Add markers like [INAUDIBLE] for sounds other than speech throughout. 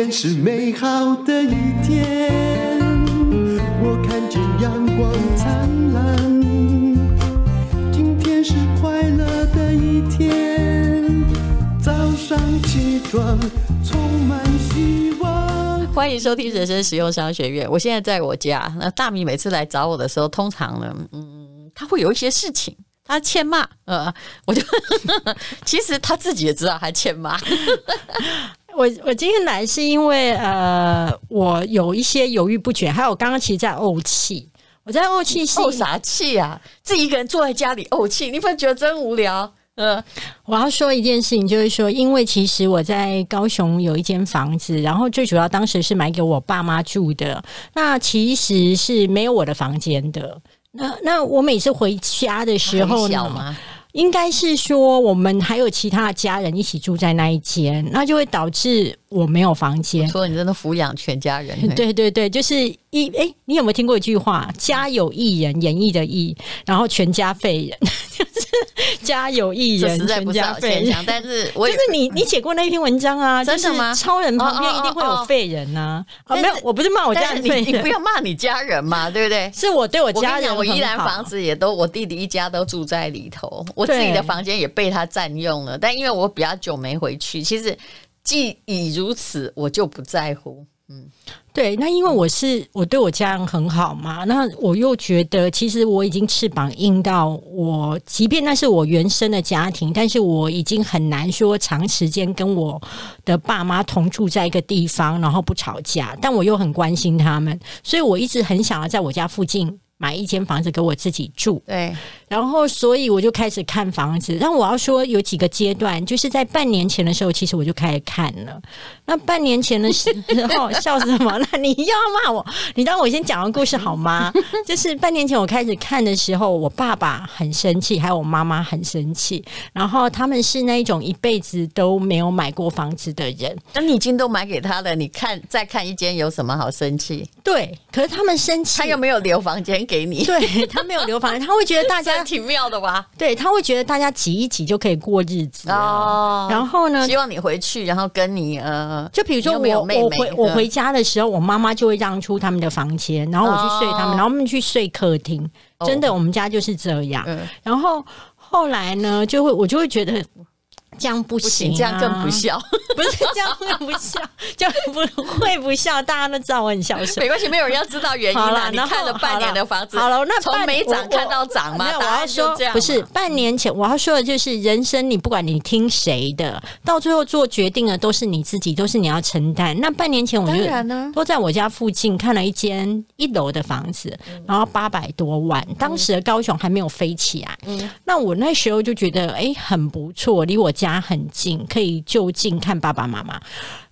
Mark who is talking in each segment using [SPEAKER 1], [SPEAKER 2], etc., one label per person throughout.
[SPEAKER 1] 天是美好的一天，我看见阳光灿烂。今天是快乐的一天，早上起床充满希望。
[SPEAKER 2] 欢迎收听人生实用商学院。我现在在我家，那大米每次来找我的时候，通常呢，嗯，他会有一些事情。他欠骂，呃，我就 [LAUGHS] 其实他自己也知道他欠骂。
[SPEAKER 3] 我我今天来是因为呃，我有一些犹豫不决，还有我刚刚其实在怄气。我在怄气，
[SPEAKER 2] 怄啥气啊？自己一个人坐在家里怄气，你不会觉得真无聊？呃，
[SPEAKER 3] 我要说一件事情，就是说，因为其实我在高雄有一间房子，然后最主要当时是买给我爸妈住的，那其实是没有我的房间的。那那我每次回家的时候呢，应该是说我们还有其他的家人一起住在那一间，那就会导致。我没有房间，
[SPEAKER 2] 说你真的抚养全家人。[LAUGHS]
[SPEAKER 3] 对对对，就是一哎、欸，你有没有听过一句话？家有一人，演绎的艺，然后全家废人，就 [LAUGHS] 是 [LAUGHS] 家有一人，全家废人。
[SPEAKER 2] 但是 [LAUGHS]
[SPEAKER 3] 我，就是你，你写过那一篇文章啊？[LAUGHS]
[SPEAKER 2] 真的吗？
[SPEAKER 3] 超人旁边一定会有废人呐、啊。哦，没有，我不是骂我家人，
[SPEAKER 2] 你你不要骂你家人嘛，对不对？
[SPEAKER 3] 是我对我家人我，
[SPEAKER 2] 我依然房子也都，我弟弟一家都住在里头，我自己的房间也被他占用了。但因为我比较久没回去，其实。既已如此，我就不在乎。嗯，
[SPEAKER 3] 对，那因为我是我对我家人很好嘛，那我又觉得其实我已经翅膀硬到我，即便那是我原生的家庭，但是我已经很难说长时间跟我的爸妈同住在一个地方，然后不吵架。但我又很关心他们，所以我一直很想要在我家附近买一间房子给我自己住。
[SPEAKER 2] 对。
[SPEAKER 3] 然后，所以我就开始看房子。但我要说，有几个阶段，就是在半年前的时候，其实我就开始看了。那半年前的时 [LAUGHS] 候，笑什么？那你要骂我？你让我先讲完故事好吗？就是半年前我开始看的时候，我爸爸很生气，还有我妈妈很生气。然后他们是那一种一辈子都没有买过房子的人。
[SPEAKER 2] 那你已经都买给他了，你看再看一间有什么好生气？
[SPEAKER 3] 对，可是他们生气，
[SPEAKER 2] 他又没有留房间给你。
[SPEAKER 3] 对，他没有留房间，他会觉得大家。[LAUGHS]
[SPEAKER 2] 挺妙的吧？
[SPEAKER 3] 对，他会觉得大家挤一挤就可以过日子哦。然后呢，
[SPEAKER 2] 希望你回去，然后跟你呃，
[SPEAKER 3] 就比如说我我回我回家的时候，我妈妈就会让出他们的房间，然后我去睡他们，哦、然后我们去睡客厅。真的，我们家就是这样。哦、然后后来呢，就会我就会觉得。这样不行，啊，
[SPEAKER 2] 这样更不孝。[LAUGHS]
[SPEAKER 3] 不是这样会不孝，这样不会不孝。大家都知道我很孝顺，
[SPEAKER 2] 没关系，没有人要知道原因啦。你看了半年的房子，
[SPEAKER 3] 好了，那
[SPEAKER 2] 从没涨看到
[SPEAKER 3] 涨吗？我要说不是半年前，我要说的就是人生，你不管你听谁的，到最后做决定的都是你自己，都是你要承担。那半年前我就都在我家附近看了一间一楼的房子，然后八百多万，当时的高雄还没有飞起来。嗯，那我那时候就觉得哎，很不错，离我家。家很近，可以就近看爸爸妈妈。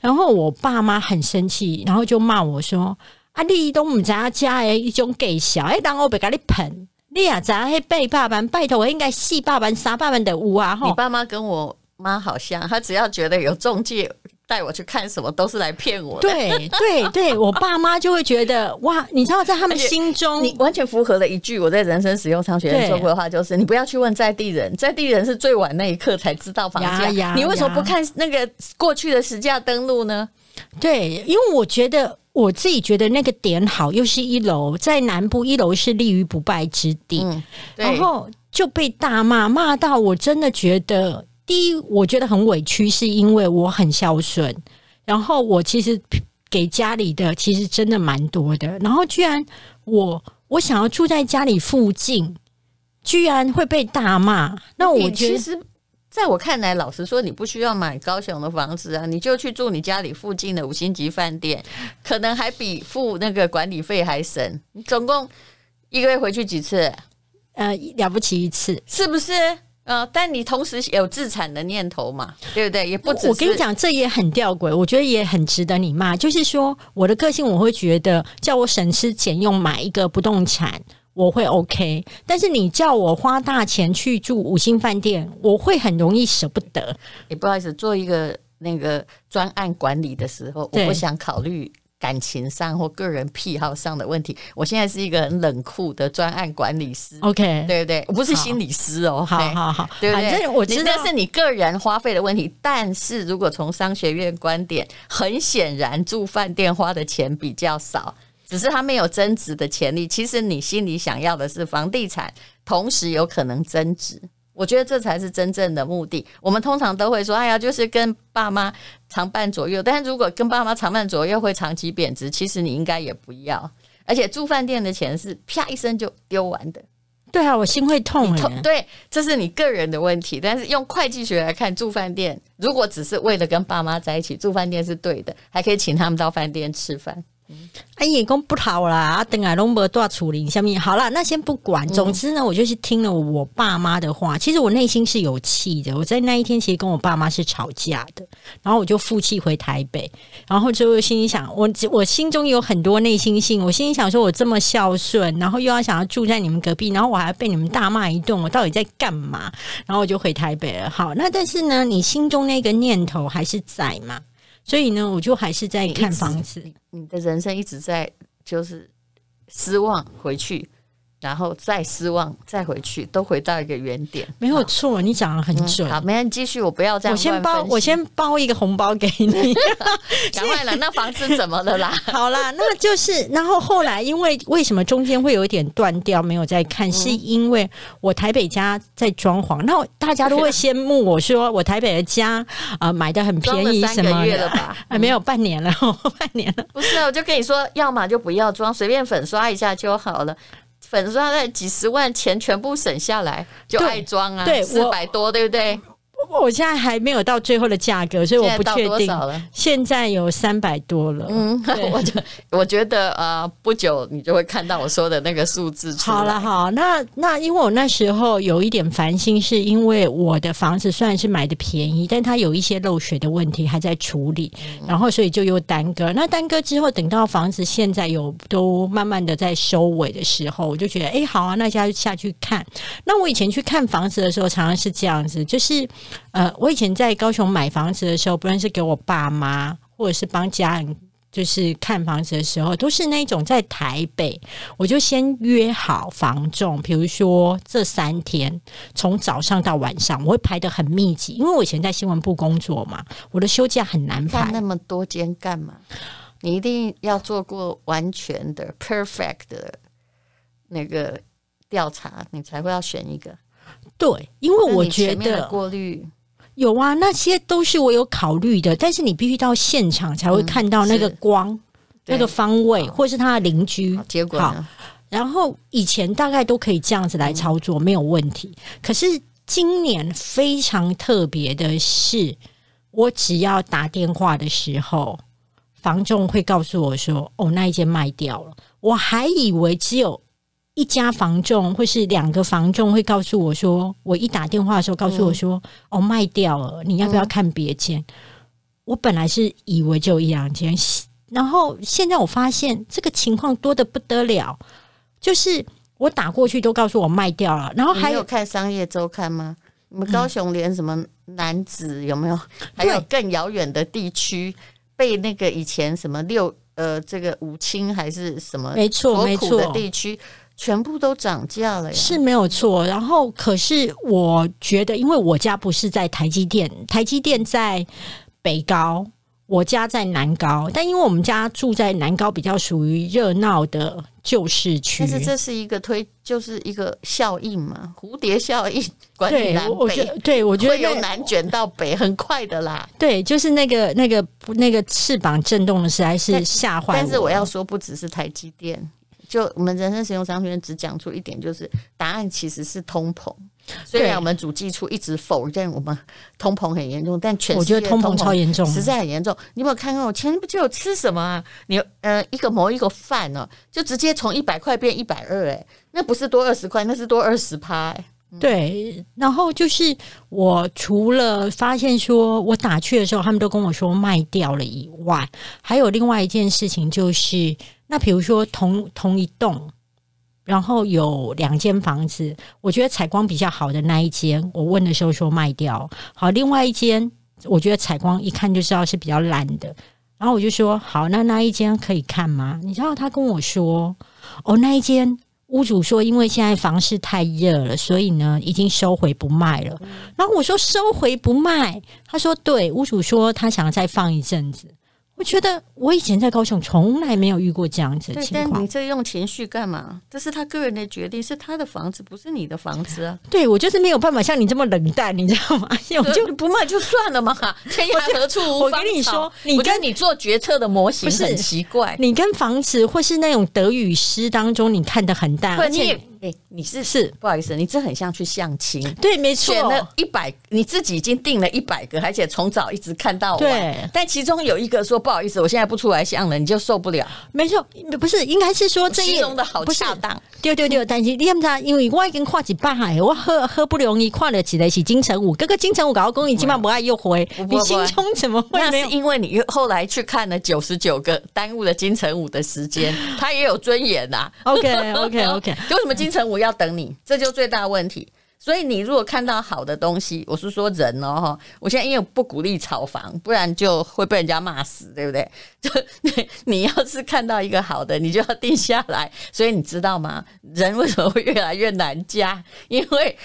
[SPEAKER 3] 然后我爸妈很生气，然后就骂我说：“啊，你都唔知家家的一种给小，哎，当我别给你喷，你啊咋黑背爸爸？拜托，我应该四爸爸、三爸爸的屋啊！”
[SPEAKER 2] 你爸妈跟我妈好像，他只要觉得有中介。带我去看什么都是来骗我的。
[SPEAKER 3] 对对对，[LAUGHS] 我爸妈就会觉得哇，你知道在他们心中，
[SPEAKER 2] 你完全符合了一句我在人生使用商学院说过的话，就是你不要去问在地人，在地人是最晚那一刻才知道房价，你为什么不看那个过去的实价登录呢？
[SPEAKER 3] 对，因为我觉得我自己觉得那个点好，又是一楼，在南部一楼是立于不败之地，嗯，然后就被大骂，骂到我真的觉得。第一，我觉得很委屈，是因为我很孝顺，然后我其实给家里的其实真的蛮多的，然后居然我我想要住在家里附近，居然会被大骂。那我觉得，其实
[SPEAKER 2] 在我看来，老实说，你不需要买高雄的房子啊，你就去住你家里附近的五星级饭店，可能还比付那个管理费还省。你总共一个月回去几次？
[SPEAKER 3] 呃，了不起一次，
[SPEAKER 2] 是不是？呃，但你同时有自产的念头嘛，对不对？也不止。
[SPEAKER 3] 我跟你讲，这也很吊诡，我觉得也很值得你骂。就是说，我的个性，我会觉得叫我省吃俭用买一个不动产，我会 OK。但是你叫我花大钱去住五星饭店，我会很容易舍不得。
[SPEAKER 2] 也不好意思，做一个那个专案管理的时候，我不想考虑感情上或个人癖好上的问题。我现在是一个很冷酷的专案管理师
[SPEAKER 3] ，OK，
[SPEAKER 2] 对不对？我不是心理师哦，
[SPEAKER 3] 好好好，
[SPEAKER 2] 对不对？
[SPEAKER 3] 反正我知道
[SPEAKER 2] 这是你个人花费的问题。但是如果从商学院观点，很显然住饭店花的钱比较少，只是它没有增值的潜力。其实你心里想要的是房地产，同时有可能增值。我觉得这才是真正的目的。我们通常都会说：“哎呀，就是跟爸妈常伴左右。”但是如果跟爸妈常伴左右会长期贬值，其实你应该也不要。而且住饭店的钱是啪一声就丢完的。
[SPEAKER 3] 对啊，我心会痛痛。
[SPEAKER 2] 对，这是你个人的问题。但是用会计学来看，住饭店如果只是为了跟爸妈在一起，住饭店是对的，还可以请他们到饭店吃饭。
[SPEAKER 3] 哎，也讲不好啦，啊，等下拢无多处理下面好啦，那先不管。总之呢，我就是听了我爸妈的话。其实我内心是有气的。我在那一天其实跟我爸妈是吵架的，然后我就负气回台北，然后就心里想，我我心中有很多内心性。我心里想说，我这么孝顺，然后又要想要住在你们隔壁，然后我还被你们大骂一顿，我到底在干嘛？然后我就回台北了。好，那但是呢，你心中那个念头还是在嘛？所以呢，我就还是在看房子。
[SPEAKER 2] 你，你的人生一直在就是失望回去。然后再失望，再回去，都回到一个原点，
[SPEAKER 3] 没有错。你讲的很准。
[SPEAKER 2] 嗯、好，没人继续，我不要这样。
[SPEAKER 3] 我先包，我先包一个红包给你。[LAUGHS]
[SPEAKER 2] 赶快了，那房子怎么了啦？[LAUGHS]
[SPEAKER 3] 好啦，那就是，然后后来，因为为什么中间会有一点断掉，没有再看，嗯、是因为我台北家在装潢，那大家都会羡慕我说我台北的家啊、呃、买的很便宜，什么月了吧？还 [LAUGHS] 没有半年了，半年了。
[SPEAKER 2] 不是，我就跟你说，要么就不要装，随便粉刷一下就好了。粉刷那几十万钱全部省下来，就爱装啊，对，四百多，对不对？
[SPEAKER 3] 我现在还没有到最后的价格，所以我不确定。现在有三百多了。
[SPEAKER 2] 嗯，[LAUGHS] 我觉我觉得呃，不久你就会看到我说的那个数字出来。
[SPEAKER 3] 好了，好，那那因为我那时候有一点烦心，是因为我的房子虽然是买的便宜，但它有一些漏水的问题还在处理，嗯、然后所以就又耽搁。那耽搁之后，等到房子现在有都慢慢的在收尾的时候，我就觉得，哎，好啊，那下下去看。那我以前去看房子的时候，常常是这样子，就是。呃，我以前在高雄买房子的时候，不论是给我爸妈，或者是帮家人，就是看房子的时候，都是那种在台北，我就先约好房仲，比如说这三天从早上到晚上，我会排得很密集，因为我以前在新闻部工作嘛，我的休假很难排。
[SPEAKER 2] 那么多间干嘛？你一定要做过完全的 perfect 的那个调查，你才会要选一个。
[SPEAKER 3] 对，因为我觉得
[SPEAKER 2] 过滤
[SPEAKER 3] 有啊，那些都是我有考虑的，但是你必须到现场才会看到那个光、嗯、那个方位，或是他的邻居。
[SPEAKER 2] 结果
[SPEAKER 3] 好，然后以前大概都可以这样子来操作，嗯、没有问题。可是今年非常特别的是，我只要打电话的时候，房仲会告诉我说：“哦，那一间卖掉了。”我还以为只有。一家房仲或是两个房仲会告诉我说，我一打电话的时候告诉我说，嗯、哦，卖掉了，你要不要看别间？嗯、我本来是以为就一两间，然后现在我发现这个情况多的不得了，就是我打过去都告诉我卖掉了，然后还有，
[SPEAKER 2] 有看商业周刊吗？你们高雄连什么男子有没有？还有更遥远的地区被那个以前什么六呃这个五清还是什么？
[SPEAKER 3] 没错没错
[SPEAKER 2] 的地区。全部都涨价了呀，
[SPEAKER 3] 是没有错。然后，可是我觉得，因为我家不是在台积电，台积电在北高，我家在南高。但因为我们家住在南高，比较属于热闹的旧市区。
[SPEAKER 2] 但是这是一个推，就是一个效应嘛，蝴蝶效应。管理南北，
[SPEAKER 3] 我觉得，对，我觉得
[SPEAKER 2] 由南卷到北，很快的啦。
[SPEAKER 3] 对，就是那个那个那个翅膀震动的，实在是吓坏我。
[SPEAKER 2] 但是我要说，不只是台积电。就我们人生使用商学院只讲出一点，就是答案其实是通膨。虽然我们主计处一直否认我们通膨很严重，但全世界
[SPEAKER 3] 我觉得通膨超严重，
[SPEAKER 2] 实在很严重。你有没有看看我前不就有吃什么啊？你呃一个馍一个饭哦，就直接从一百块变一百二，哎，那不是多二十块，那是多二十趴。
[SPEAKER 3] 对，然后就是我除了发现说我打去的时候，他们都跟我说卖掉了以外，还有另外一件事情就是。那比如说同同一栋，然后有两间房子，我觉得采光比较好的那一间，我问的时候说卖掉。好，另外一间我觉得采光一看就知道是比较烂的，然后我就说好，那那一间可以看吗？你知道他跟我说，哦，那一间屋主说，因为现在房市太热了，所以呢已经收回不卖了。然后我说收回不卖，他说对，屋主说他想再放一阵子。我觉得我以前在高雄从来没有遇过这样子的情况。
[SPEAKER 2] 但你这用情绪干嘛？这是他个人的决定，是他的房子，不是你的房子啊。
[SPEAKER 3] 对，我就是没有办法像你这么冷淡，你知道吗？[LAUGHS] 我就
[SPEAKER 2] 不卖就算了嘛，[LAUGHS] 天涯何处无芳草。
[SPEAKER 3] 我跟你说，你跟
[SPEAKER 2] 你做决策的模型很奇怪。
[SPEAKER 3] 你跟房子或是那种德语诗当中，你看得很淡，而且。
[SPEAKER 2] 哎、欸，你是是不好意思，你这很像去相亲，[LAUGHS]
[SPEAKER 3] 对，没错，
[SPEAKER 2] 选了一百，你自己已经定了一百个，而且从早一直看到晚，
[SPEAKER 3] 对。
[SPEAKER 2] 但其中有一个说不好意思，我现在不出来相了，你就受不了。
[SPEAKER 3] 没错，不是，应该是说这
[SPEAKER 2] 一容的好恰当。
[SPEAKER 3] 对对对，但是你知道，因为我已经跨几百海，我喝喝不容易跨了起来是金城武，哥哥金城武搞公益，起码不爱又回。你心中怎么会？
[SPEAKER 2] 那是因为你后来去看了九十九个，耽误了金城武的时间，他也有尊严呐、啊。[LAUGHS]
[SPEAKER 3] OK OK OK，
[SPEAKER 2] 为什么金城武要等你？这就最大问题。所以你如果看到好的东西，我是说人哦哈，我现在因为不鼓励炒房，不然就会被人家骂死，对不对？[LAUGHS] 就 [LAUGHS] 你你要是看到一个好的，你就要定下来。所以你知道吗？人为什么会越来越难加？因为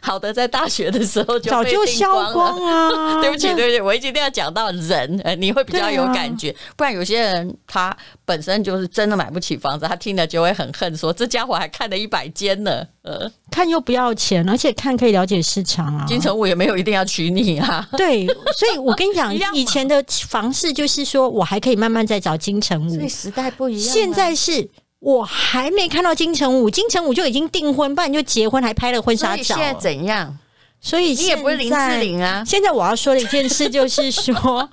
[SPEAKER 2] 好的在大学的时候就
[SPEAKER 3] 早就消光了。[LAUGHS]
[SPEAKER 2] 对不起，对不起，我一定要讲到人，你会比较有感觉。不然有些人他本身就是真的买不起房子，他听了就会很恨，说这家伙还看了一百间呢。呃，
[SPEAKER 3] 看又不要钱，而且看可以了解市场啊。
[SPEAKER 2] 金城武也没有一定要娶你啊。
[SPEAKER 3] 对，所以我跟你讲，[LAUGHS] 以前的房市就是说我还可以慢慢再找金城武。
[SPEAKER 2] 所以时代不一样。
[SPEAKER 3] 现在是我还没看到金城武，金城武就已经订婚，不然就结婚，还拍了婚纱照。
[SPEAKER 2] 现在怎样？
[SPEAKER 3] 所以
[SPEAKER 2] 你也不是林志玲啊。
[SPEAKER 3] 现在我要说的一件事就是说。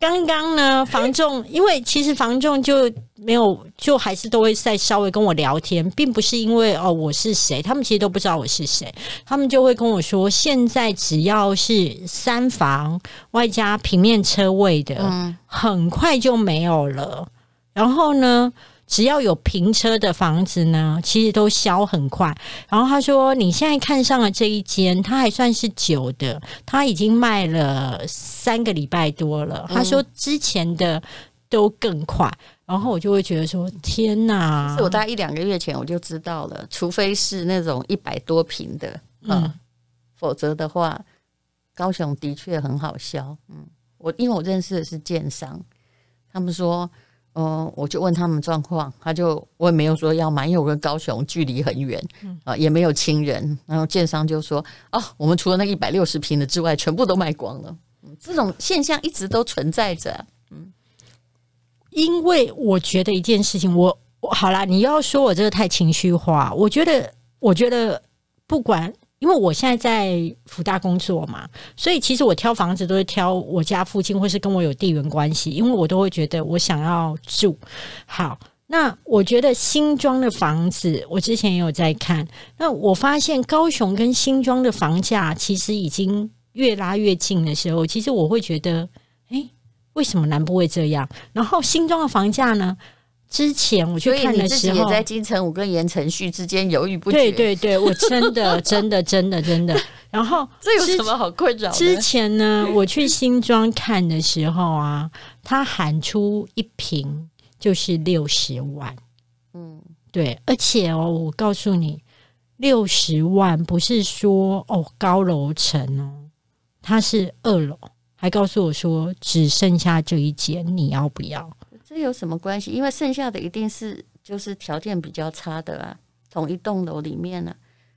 [SPEAKER 3] 刚刚呢，房仲，[LAUGHS] 因为其实房仲就没有，就还是都会再稍微跟我聊天，并不是因为哦我是谁，他们其实都不知道我是谁，他们就会跟我说，现在只要是三房外加平面车位的，嗯，很快就没有了。然后呢，只要有平车的房子呢，其实都销很快。然后他说：“你现在看上了这一间，它还算是久的，它已经卖了三个礼拜多了。嗯”他说：“之前的都更快。”然后我就会觉得说：“天哪！”
[SPEAKER 2] 是我大概一两个月前我就知道了，除非是那种一百多平的，嗯，嗯，否则的话，高雄的确很好销。嗯，我因为我认识的是建商，他们说。嗯，我就问他们状况，他就我也没有说要买，因为我跟高雄距离很远，啊，也没有亲人。然后建商就说：“哦，我们除了那一百六十平的之外，全部都卖光了。”这种现象一直都存在着。嗯，
[SPEAKER 3] 因为我觉得一件事情，我我好啦，你要说我这个太情绪化，我觉得，我觉得不管。因为我现在在福大工作嘛，所以其实我挑房子都是挑我家附近或是跟我有地缘关系，因为我都会觉得我想要住。好，那我觉得新庄的房子，我之前也有在看，那我发现高雄跟新庄的房价其实已经越拉越近的时候，其实我会觉得，诶，为什么南部会这样？然后新庄的房价呢？之前我去看的时候，
[SPEAKER 2] 也在金城武跟言承旭之间犹豫不决。
[SPEAKER 3] 对对对，我真的 [LAUGHS] 真的真的真的。然后 [LAUGHS]
[SPEAKER 2] 这有什么好困扰的？
[SPEAKER 3] 之前呢，我去新庄看的时候啊，他喊出一瓶就是六十万。嗯，对，而且哦，我告诉你，六十万不是说哦高楼层哦，它是二楼，还告诉我说只剩下这一间，你要不要？
[SPEAKER 2] 这有什么关系？因为剩下的一定是就是条件比较差的啊，同一栋楼里面呢、啊。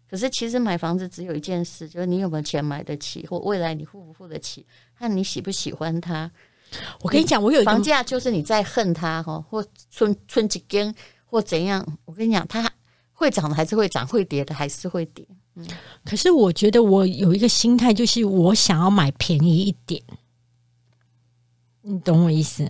[SPEAKER 2] 可是其实买房子只有一件事，就是你有没有钱买得起，或未来你付不付得起，看你喜不喜欢它。
[SPEAKER 3] 我跟你讲，我有
[SPEAKER 2] 房价，就是你在恨它哈，或春春几根或怎样。我跟你讲，它会涨的还是会涨，会跌的还是会跌。嗯，
[SPEAKER 3] 可是我觉得我有一个心态，就是我想要买便宜一点。你懂我意思？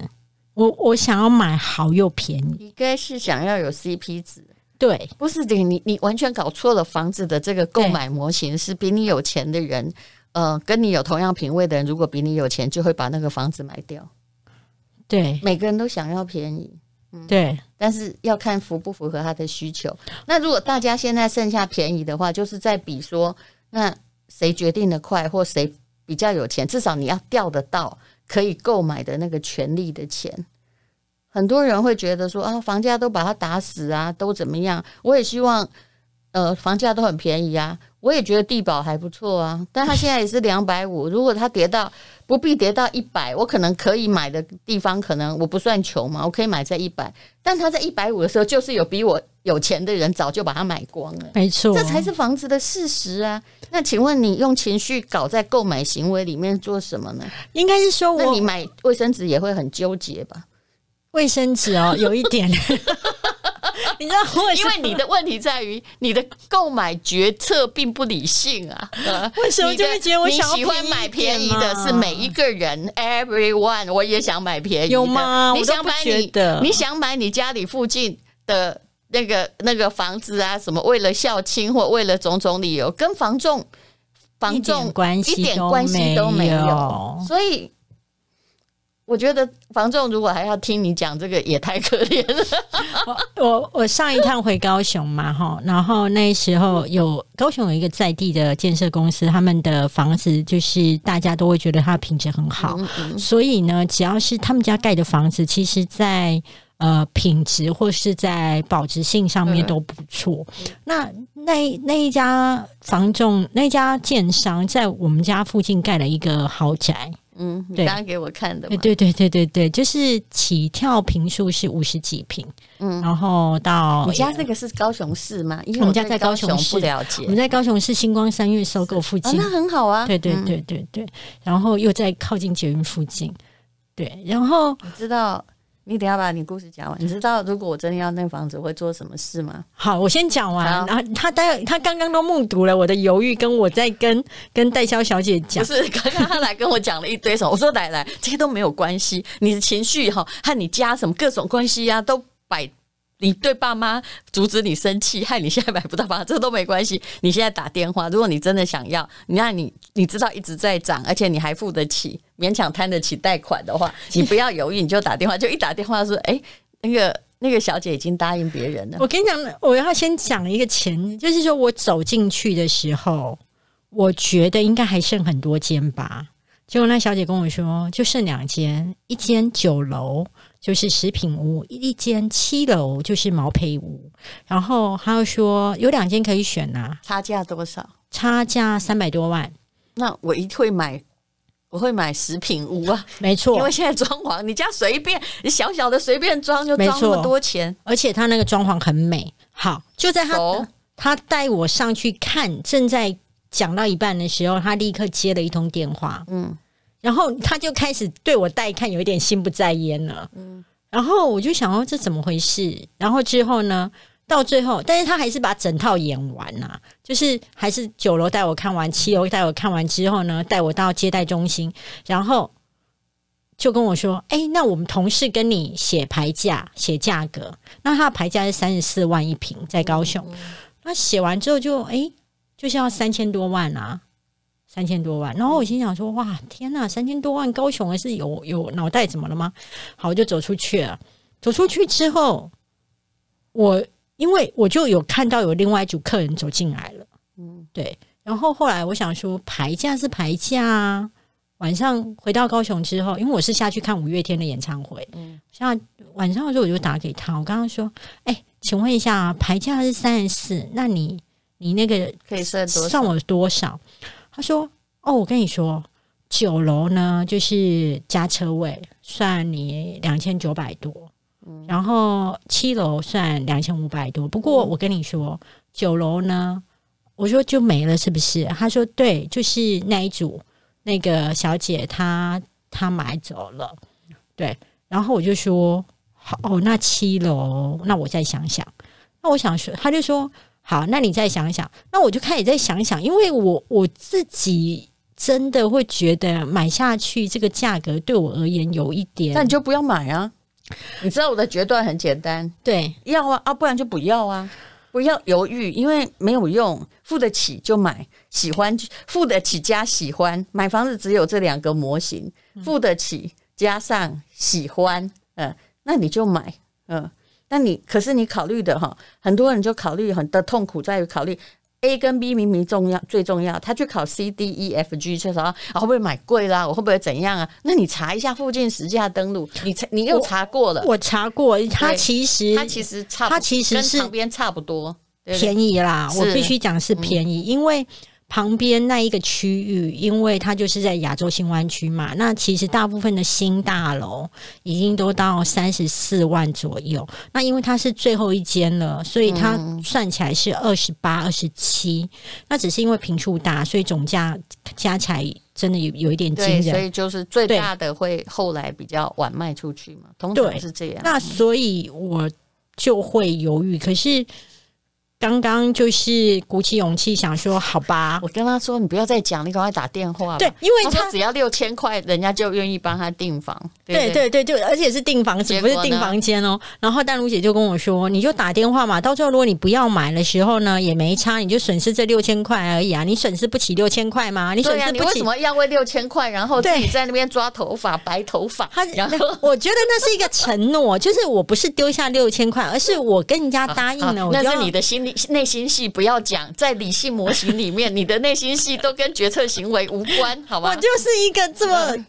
[SPEAKER 3] 我我想要买好又便宜，
[SPEAKER 2] 应该是想要有 CP 值，
[SPEAKER 3] 对，
[SPEAKER 2] 不是的，你你完全搞错了。房子的这个购买模型是比你有钱的人，呃，跟你有同样品味的人，如果比你有钱，就会把那个房子买掉。
[SPEAKER 3] 对，
[SPEAKER 2] 每个人都想要便宜，
[SPEAKER 3] 嗯，对，
[SPEAKER 2] 但是要看符不符合他的需求。那如果大家现在剩下便宜的话，就是在比说，那谁决定的快，或谁比较有钱，至少你要调得到。可以购买的那个权利的钱。很多人会觉得说啊，房价都把它打死啊，都怎么样？我也希望，呃，房价都很便宜啊。我也觉得地保还不错啊，但它现在也是两百五。如果它跌到不必跌到一百，我可能可以买的地方，可能我不算穷嘛，我可以买在一百。但他在一百五的时候，就是有比我有钱的人早就把它买光了。
[SPEAKER 3] 没错，
[SPEAKER 2] 这才是房子的事实啊。那请问你用情绪搞在购买行为里面做什么呢？
[SPEAKER 3] 应该是说我，
[SPEAKER 2] 那你买卫生纸也会很纠结吧？
[SPEAKER 3] 卫生纸哦，有一点，[LAUGHS] [LAUGHS] 你知道，
[SPEAKER 2] 因为你的问题在于你的购买决策并不理性啊。
[SPEAKER 3] 为什么就会觉得我想
[SPEAKER 2] 喜欢买便宜的是每一个人，everyone，我也想买便宜的，
[SPEAKER 3] 有吗？
[SPEAKER 2] 你想买你，你想买你家里附近的那个那个房子啊？什么为了孝亲或为了种种理由，跟房仲房仲一点关系都没有，所以。我觉得房仲如果还要听你讲这个，也太可怜了。
[SPEAKER 3] 我我我上一趟回高雄嘛，哈，然后那时候有高雄有一个在地的建设公司，他们的房子就是大家都会觉得它品质很好，嗯嗯，所以呢，只要是他们家盖的房子，其实在呃品质或是在保值性上面都不错。嗯、那那那一家房仲那家建商在我们家附近盖了一个豪宅。
[SPEAKER 2] 嗯，你刚刚给我看的，
[SPEAKER 3] 对对对对对对，就是起跳平数是五十几平，嗯，然后到
[SPEAKER 2] 你家这个是高雄市吗？因为
[SPEAKER 3] 我们家在高雄市，
[SPEAKER 2] 不了解。
[SPEAKER 3] 我们在高雄市星光三月收购附近，
[SPEAKER 2] 哦，那很好啊。
[SPEAKER 3] 对对对对对，然后又在靠近捷运附近，对，然后
[SPEAKER 2] 你知道。你等下把你故事讲完。你知道如果我真的要那房子，我会做什么事吗？
[SPEAKER 3] 好，我先讲完。然后他待会他刚刚都目睹了我的犹豫，跟我在跟跟代销小姐讲。
[SPEAKER 2] 不是，刚刚他来跟我讲了一堆什么？我说奶奶，这些都没有关系。你的情绪哈和你家什么各种关系呀、啊，都摆。你对爸妈阻止你生气，害你现在买不到房，这都没关系。[LAUGHS] 你现在打电话，如果你真的想要，你看你你知道一直在涨，而且你还付得起，勉强摊得起贷款的话，[LAUGHS] 你不要犹豫，你就打电话。就一打电话说，哎、欸，那个那个小姐已经答应别人了。
[SPEAKER 3] 我跟你讲，我要先讲一个前，就是说我走进去的时候，我觉得应该还剩很多间吧。结果那小姐跟我说，就剩两间，一间九楼。就是食品屋，一间七楼就是毛坯屋，然后他又说有两间可以选呐、啊，
[SPEAKER 2] 差价多少？
[SPEAKER 3] 差价三百多万。
[SPEAKER 2] 那我一定会买，我会买食品屋啊，
[SPEAKER 3] 没错，
[SPEAKER 2] 因为现在装潢，你家随便你小小的随便装就装那么多钱，
[SPEAKER 3] 而且他那个装潢很美。好，就在他、哦、他带我上去看，正在讲到一半的时候，他立刻接了一通电话，嗯。然后他就开始对我带看，有一点心不在焉了。嗯，然后我就想说这怎么回事？然后之后呢，到最后，但是他还是把整套演完呐、啊，就是还是九楼带我看完，七楼带我看完之后呢，带我到接待中心，然后就跟我说：“哎，那我们同事跟你写牌价，写价格。那他的牌价是三十四万一平，在高雄。那写完之后就哎，就是要三千多万啊。”三千多万，然后我心想说：“哇，天呐，三千多万，高雄还是有有脑袋怎么了吗？”好，我就走出去了。走出去之后，我因为我就有看到有另外一组客人走进来了，嗯，对。然后后来我想说，排价是排价啊。晚上回到高雄之后，因为我是下去看五月天的演唱会，嗯，下晚上的时候我就打给他，我刚刚说：“哎，请问一下，排价是三十四，那你你那个
[SPEAKER 2] 可以算多
[SPEAKER 3] 算我多少？”他说：“哦，我跟你说，九楼呢就是加车位，算你两千九百多，嗯，然后七楼算两千五百多。不过我跟你说，九楼呢，我说就没了，是不是？他说对，就是那一组那个小姐她她买走了，对。然后我就说好，哦，那七楼，那我再想想。那我想说，他就说。”好，那你再想想，那我就开始再想想，因为我我自己真的会觉得买下去这个价格对我而言有一点，
[SPEAKER 2] 那你就不要买啊！你知道我的决断很简单，
[SPEAKER 3] 对，
[SPEAKER 2] 要啊啊，不然就不要啊，不要犹豫，因为没有用，付得起就买，喜欢付得起加喜欢，买房子只有这两个模型，付得起加上喜欢，嗯，那你就买，嗯。那你可是你考虑的哈，很多人就考虑很的痛苦在于考虑 A 跟 B 明明重要最重要，他去考 C D E F G，就说啊会不会买贵啦？我会不会怎样啊？那你查一下附近实价登录，你查你又查过了？
[SPEAKER 3] 我，我查过，他其实
[SPEAKER 2] 他其实差，他其实是旁边差不多
[SPEAKER 3] 便宜啦。我必须讲是便宜，嗯、因为。旁边那一个区域，因为它就是在亚洲新湾区嘛，那其实大部分的新大楼已经都到三十四万左右。那因为它是最后一间了，所以它算起来是二十八、二十七。那只是因为平数大，所以总价加起来真的有有一点惊人。
[SPEAKER 2] 所以就是最大的会后来比较晚卖出去嘛，通常是这样。
[SPEAKER 3] 那所以我就会犹豫，可是。刚刚就是鼓起勇气想说，好吧，
[SPEAKER 2] 我跟他说，你不要再讲，你赶快打电话。
[SPEAKER 3] 对，因为
[SPEAKER 2] 他，他只要六千块，人家就愿意帮他订房。
[SPEAKER 3] 对对对，就而且是订房子，不是订房间哦。然后淡如姐就跟我说，你就打电话嘛，到最后如果你不要买的时候呢，也没差，你就损失这六千块而已啊，你损失不起六千块吗？你损失不起，啊，
[SPEAKER 2] 你为什么要为六千块，然后自己在那边抓头发、白头发？他然后
[SPEAKER 3] 我觉得那是一个承诺，[LAUGHS] 就是我不是丢下六千块，而是我跟人家答应了，我
[SPEAKER 2] 那是你的心里内心戏。不要讲，在理性模型里面，你的内心戏都跟决策行为无关，好吗？
[SPEAKER 3] 我就是一个这么……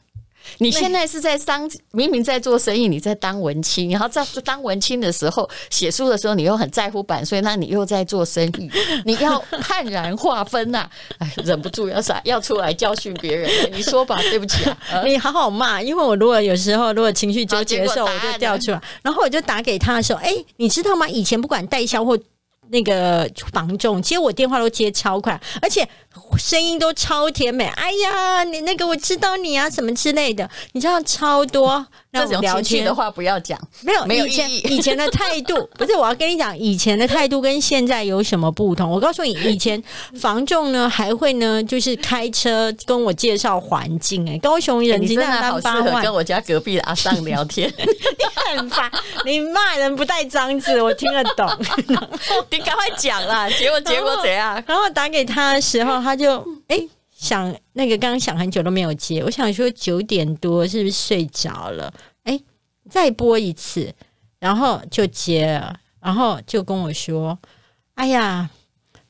[SPEAKER 2] 你现在是在当明明在做生意，你在当文青，然后在当文青的时候写书的时候，你又很在乎版税，那你又在做生意，[LAUGHS] 你要判然划分呐！哎，[LAUGHS] 忍不住要啥要出来教训别人，你说吧，对不起啊，
[SPEAKER 3] 你好好骂，因为我如果有时候如果情绪纠结的时候，我就掉出来，然后我就打给他的时候，哎，你知道吗？以前不管代销或那个房仲接我电话都接超快，而且声音都超甜美。哎呀，你那个我知道你啊，什么之类的，你知道超多。
[SPEAKER 2] 那种聊天的话不要讲，
[SPEAKER 3] 没有没有以前以前的态度 [LAUGHS] 不是，我要跟你讲，以前的态度跟现在有什么不同？我告诉你，以前房仲呢还会呢，就是开车跟我介绍环境。哎，高雄人
[SPEAKER 2] 真的好适合跟我家隔壁的阿尚聊天。
[SPEAKER 3] 你很烦，你骂人不带脏字，我听得懂。[LAUGHS]
[SPEAKER 2] 你赶快讲啦，结果结果怎样？
[SPEAKER 3] 然后打给他的时候，他就哎。欸想那个，刚刚想很久都没有接。我想说九点多是不是睡着了？哎，再播一次，然后就接了，然后就跟我说：“哎呀，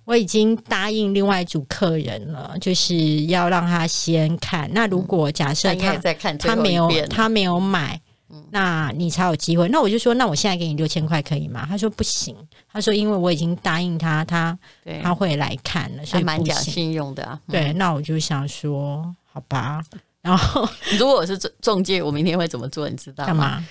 [SPEAKER 3] 我已经答应另外一组客人了，就是要让他先看。那如果假设他他没有他没有买。”那你才有机会。那我就说，那我现在给你六千块可以吗？他说不行。他说因为我已经答应他，他他会来看了，所以
[SPEAKER 2] 蛮讲信用的啊。
[SPEAKER 3] 对，那我就想说，好吧。然后 [LAUGHS]
[SPEAKER 2] 如果我是中中介，我明天会怎么做？你知道吗？干嘛？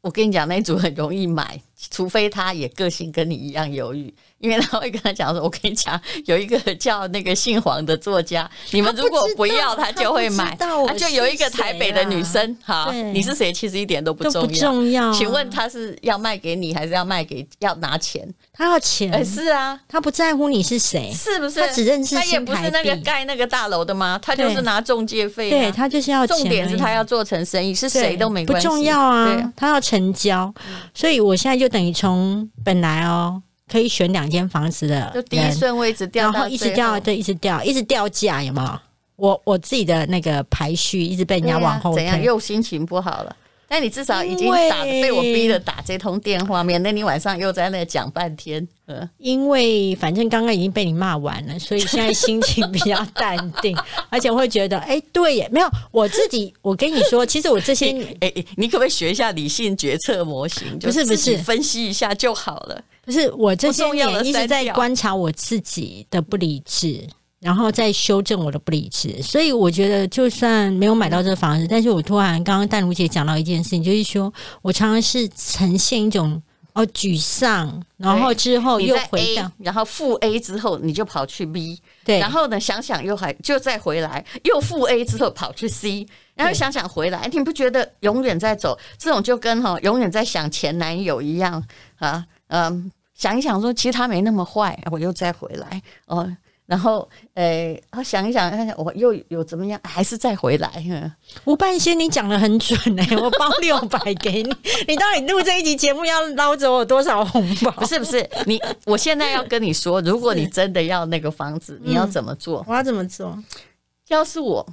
[SPEAKER 2] 我跟你讲，那组很容易买，除非他也个性跟你一样犹豫。因为他会跟他讲说：“我跟你讲，有一个叫那个姓黄的作家，你们如果不要，他就会买。他就有一个台北的女生，好，你是谁？其实一点都不重要。
[SPEAKER 3] 重要。
[SPEAKER 2] 请问他是要卖给你，还是要卖给要拿钱？
[SPEAKER 3] 他要钱。哎，
[SPEAKER 2] 是啊，
[SPEAKER 3] 他不在乎你是谁，
[SPEAKER 2] 是不是？
[SPEAKER 3] 他只认识。
[SPEAKER 2] 他也不是那个盖那个大楼的吗？他就是拿中介费。
[SPEAKER 3] 对，他就是要。
[SPEAKER 2] 重点是他要做成生意，是谁都没关系。
[SPEAKER 3] 不重要啊，他要成交。所以我现在就等于从本来哦。可以选两间房子的，
[SPEAKER 2] 就第一顺位置掉，
[SPEAKER 3] 然后一直掉，对，一直掉，一直掉价，有没有？我我自己的那个排序一直被人家往后推，
[SPEAKER 2] 怎样？又心情不好了。但你至少已经打被我逼的打这通电话，免得你晚上又在那讲半天。嗯，
[SPEAKER 3] 因为反正刚刚已经被你骂完了，所以现在心情比较淡定，而且会觉得，哎，对耶，没有我自己。我跟你说，其实我这些，[LAUGHS]
[SPEAKER 2] 哎，你可不可以学一下理性决策模型？
[SPEAKER 3] 不是不是，
[SPEAKER 2] 分析一下就好了。
[SPEAKER 3] 不是我这些年一直在观察我自己的不理智。然后再修正我的不理智，所以我觉得就算没有买到这个房子，但是我突然刚刚淡如姐讲到一件事情，就是说我常常是呈现一种哦沮丧，然后之后又回到，
[SPEAKER 2] 然后负 A 之后你就跑去 B，
[SPEAKER 3] 对，
[SPEAKER 2] 然后呢想想又还就再回来，又负 A 之后跑去 C，然后想想回来，你不觉得永远在走？这种就跟哈永远在想前男友一样啊，嗯，想一想说其实他没那么坏，我又再回来哦。然后，诶，我想一想，我又有怎么样？还是再回来？
[SPEAKER 3] 吴半仙，你讲的很准哎！我包六百给你，你到底录这一集节目要捞走我多少红包？
[SPEAKER 2] 不是不是，你我现在要跟你说，如果你真的要那个房子，你要怎么做？
[SPEAKER 3] 嗯，我要怎么做？
[SPEAKER 2] 要是我，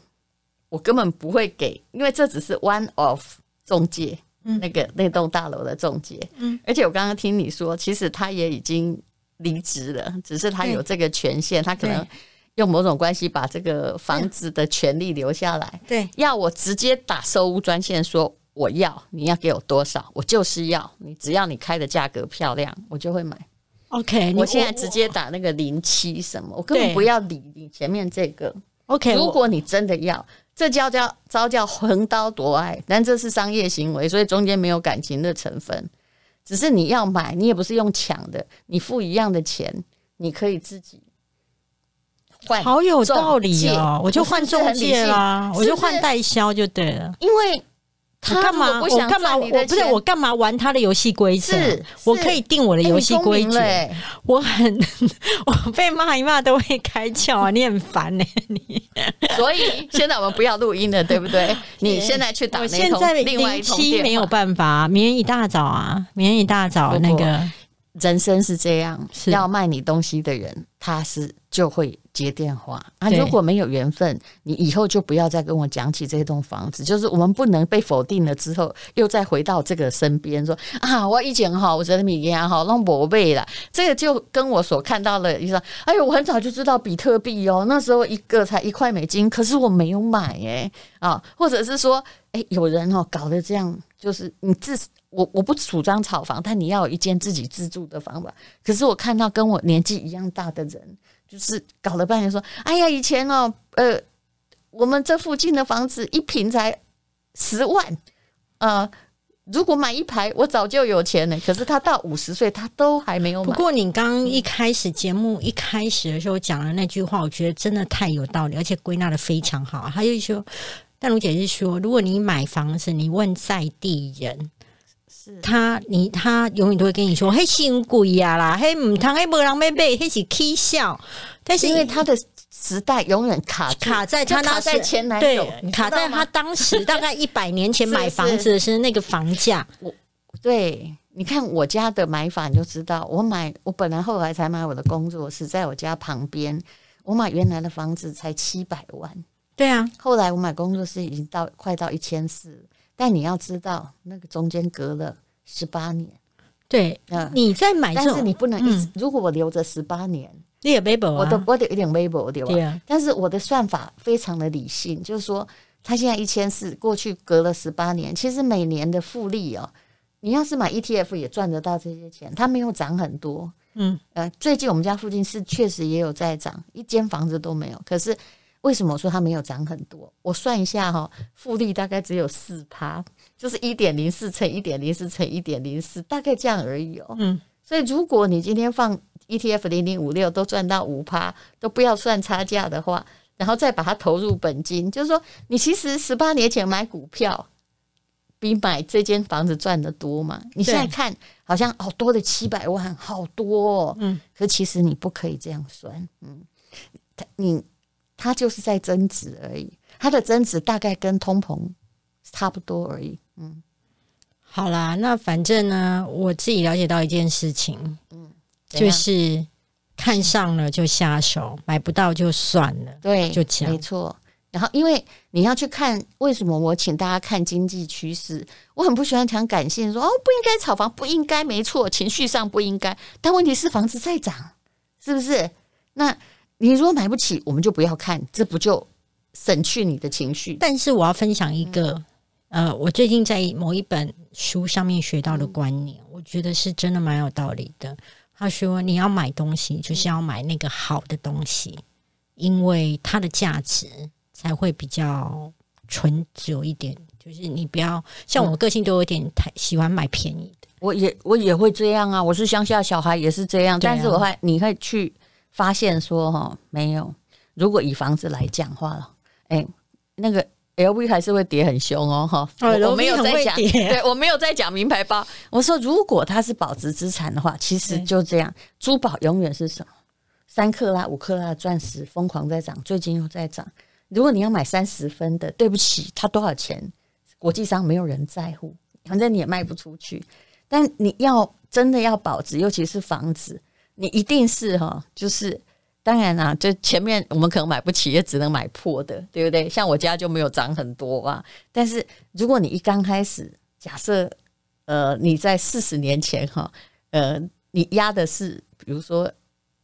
[SPEAKER 2] 我根本不会给，因为这只是 one of 中介，嗯，那个那栋大楼的中介，嗯，而且我刚刚听你说，其实他也已经。
[SPEAKER 3] 离职了，只是他有这个权限，他可能用某种关系把这个房子的权利留下来。
[SPEAKER 2] 对，
[SPEAKER 3] 要我直接打收屋专线说我要，你要给我多少，我就是要你，只要你开的价格漂亮，我就会买。
[SPEAKER 2] OK，
[SPEAKER 3] 我现在直接打那个零七什么，我根本不要理你前面这个。
[SPEAKER 2] OK，
[SPEAKER 3] 如果你真的要，这叫叫招叫横刀夺爱，但这是商业行为，所以中间没有感情的成分。只是你要买，你也不是用抢的，你付一样的钱，你可以自己换。
[SPEAKER 2] 好有道理哦，我就换中介啦，我就换代销就对了，
[SPEAKER 3] 因为。他
[SPEAKER 2] 干嘛？我干嘛？我不是我干嘛玩他的游戏规则？我可以定我的游戏规则。我很，[LAUGHS] 我被骂一骂都会开窍啊！你很烦呢，你。所以现在我们不要录音了，对不对？[LAUGHS] 你现在去打那通，另外一通电话没有办法。明天一大早啊，明天一大早那个人生是这样，要卖你东西的人，他是就会。接电话啊！如果没有缘分，你以后就不要再跟我讲起这栋房子。就是我们不能被否定了之后，又再回到这个身边说啊，我以前哈，我觉得米亚哈弄宝贝了。这个就跟我所看到的，你说，哎呦，我很早就知道比特币哦，那时候一个才一块美金，可是我没有买哎啊，或者是说，哎，有人哦搞得这样，就是你自我我不主张炒房，但你要有一间自己自住的房吧。可是我看到跟我年纪一样大的人。就是搞了半天说，哎呀，以前哦，呃，我们这附近的房子一平才十万，呃，如果买一排，我早就有钱了。可是他到五十岁，他都还没有买。不过你刚一开始节目一开始的时候讲的那句话，我觉得真的太有道理，而且归纳的非常好。他就说，但如姐是说，如果你买房子，你问在地人。他你他永远都会跟你说，嘿，新贵呀啦，嘿，唔通嘿，无人买买，嘿是起笑。但是因为他的时代永远卡卡在他那在前男友，卡在他当时大概 [LAUGHS] 一百年前买房子的是那个房价。我对，你看我家的买法你就知道，我买我本来后来才买我的工作室在我家旁边，我买原来的房子才七百万。对啊，后来我买工作室已经到快到一千四。但你要知道，那个中间隔了十八年。对，嗯，你在买，但是你不能一直。如果我留着十八年，你也没保，我的我得有点微薄，对吧？但是我的算法非常的理性，就是说，它现在一千四，过去隔了十八年，其实每年的复利哦，你要是买 ETF 也赚得到这些钱，它没有涨很多。嗯，呃，最近我们家附近是确实也有在涨，一间房子都没有，可是。为什么我说它没有涨很多？我算一下哈，复利大概只有四趴，就是一点零四乘一点零四乘一点零四，大概这样而已哦。嗯，所以如果你今天放 ETF 零零五六都赚到五趴，都不要算差价的话，然后再把它投入本金，就是说你其实十八年前买股票比买这间房子赚得多嘛？你现在看好像哦多的七百万，好多哦。嗯，可其实你不可以这样算。嗯，你。它就是在增值而已，它的增值大概跟通膨差不多而已。嗯，好啦，那反正呢，我自己了解到一件事情，嗯，就是看上了就下手，买不到就算了。对，就这样，没错。然后，因为你要去看为什么我请大家看经济趋势，我很不喜欢讲感性说哦，不应该炒房，不应该，没错，情绪上不应该，但问题是房子在涨，是不是？那。你如果买不起，我们就不要看，这不就省去你的情绪？但是我要分享一个，嗯、呃，我最近在某一本书上面学到的观念，嗯、我觉得是真的蛮有道理的。他说，你要买东西，就是要买那个好的东西，因为它的价值才会比较纯久一点。就是你不要像我个性，都有点太喜欢买便宜的。我也我也会这样啊，我是乡下小孩，也是这样。啊、但是我会，你会去。发现说哈没有，如果以房子来讲话了，哎，那个 LV 还是会跌很凶哦哈。我没有在讲，对我没有在讲名牌包。我说如果它是保值资产的话，其实就这样，珠宝永远是什么？三克拉、五克拉的钻石疯狂在涨，最近又在涨。如果你要买三十分的，对不起，它多少钱？国际上没有人在乎，反正你也卖不出去。但你要真的要保值，尤其是房子。你一定是哈，就是当然啦，就前面我们可能买不起，也只能买破的，对不对？像我家就没有涨很多啊。但是如果你一刚开始，假设呃你在四十年前哈，呃你压的是比如说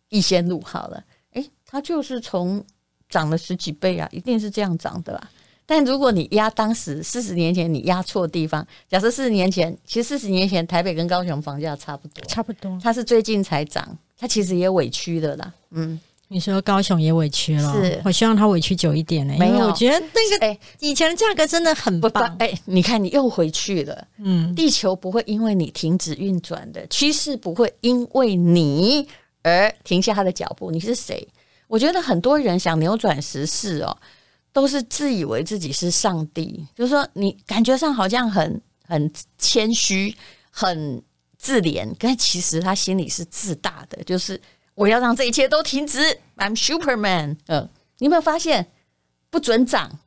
[SPEAKER 2] 逸仙路好了，诶，它就是从涨了十几倍啊，一定是这样涨的啦。但如果你压当时四十年前你压错地方，假设四十年前，其实四十年前台北跟高雄房价差不多，
[SPEAKER 3] 差不多，
[SPEAKER 2] 它是最近才涨，它其实也委屈的啦。嗯，
[SPEAKER 3] 你说高雄也委屈了，
[SPEAKER 2] 是
[SPEAKER 3] 我希望它委屈久一点呢、欸，没有，我觉得那个哎，以前的价格真的很棒。
[SPEAKER 2] 哎、欸，你看你又回去了，嗯，地球不会因为你停止运转的，趋势不会因为你而停下它的脚步。你是谁？我觉得很多人想扭转时势哦。都是自以为自己是上帝，就是说你感觉上好像很很谦虚、很自怜，但其实他心里是自大的。就是我要让这一切都停止，I'm Superman。嗯，你有没有发现不准涨？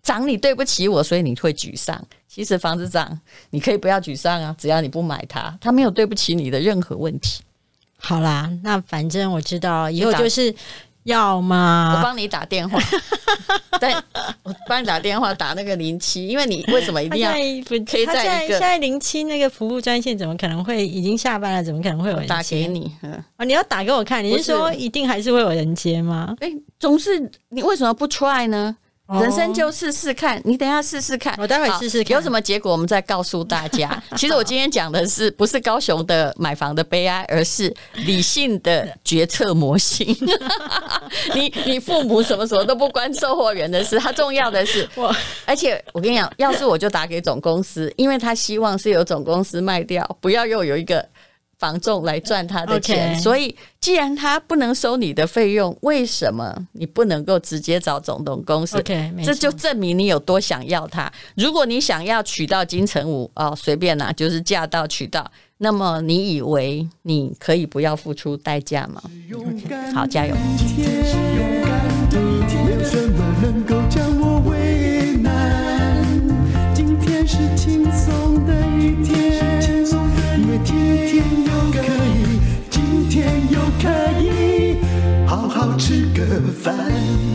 [SPEAKER 2] 涨你对不起我，所以你会沮丧。其实房子涨，你可以不要沮丧啊，只要你不买它，它没有对不起你的任何问题。
[SPEAKER 3] 好啦，那反正我知道以后就是。要吗？
[SPEAKER 2] 我帮你打电话，[LAUGHS] 对，我帮你打电话打那个零七，因为你为什么一定要可以在一个
[SPEAKER 3] 现在零七那个服务专线怎么可能会已经下班了？怎么可能会有人
[SPEAKER 2] 打给你？啊，
[SPEAKER 3] 哦，你要打给我看，你是说一定还是会有人接吗？
[SPEAKER 2] 哎，总是你为什么不 try 呢？人生就试试看，你等一下试试看，
[SPEAKER 3] 我待会试试看，
[SPEAKER 2] 有什么结果我们再告诉大家。[LAUGHS] 其实我今天讲的是不是高雄的买房的悲哀，而是理性的决策模型。[LAUGHS] 你你父母什么什么都不关售货员的事，他重要的是我。而且我跟你讲，要是我就打给总公司，因为他希望是由总公司卖掉，不要又有一个。防重来赚他的钱。所以既然他不能收你的费用为什么你不能够直接找总董公司？这就证明你有多想要他。如果你想要娶到金城武哦随便啦就是嫁到娶到那么你以为你可以不要付出代价吗？好加油。
[SPEAKER 1] 今天是勇敢的一天没有什么能够将我为难今天是轻松的一天。烦。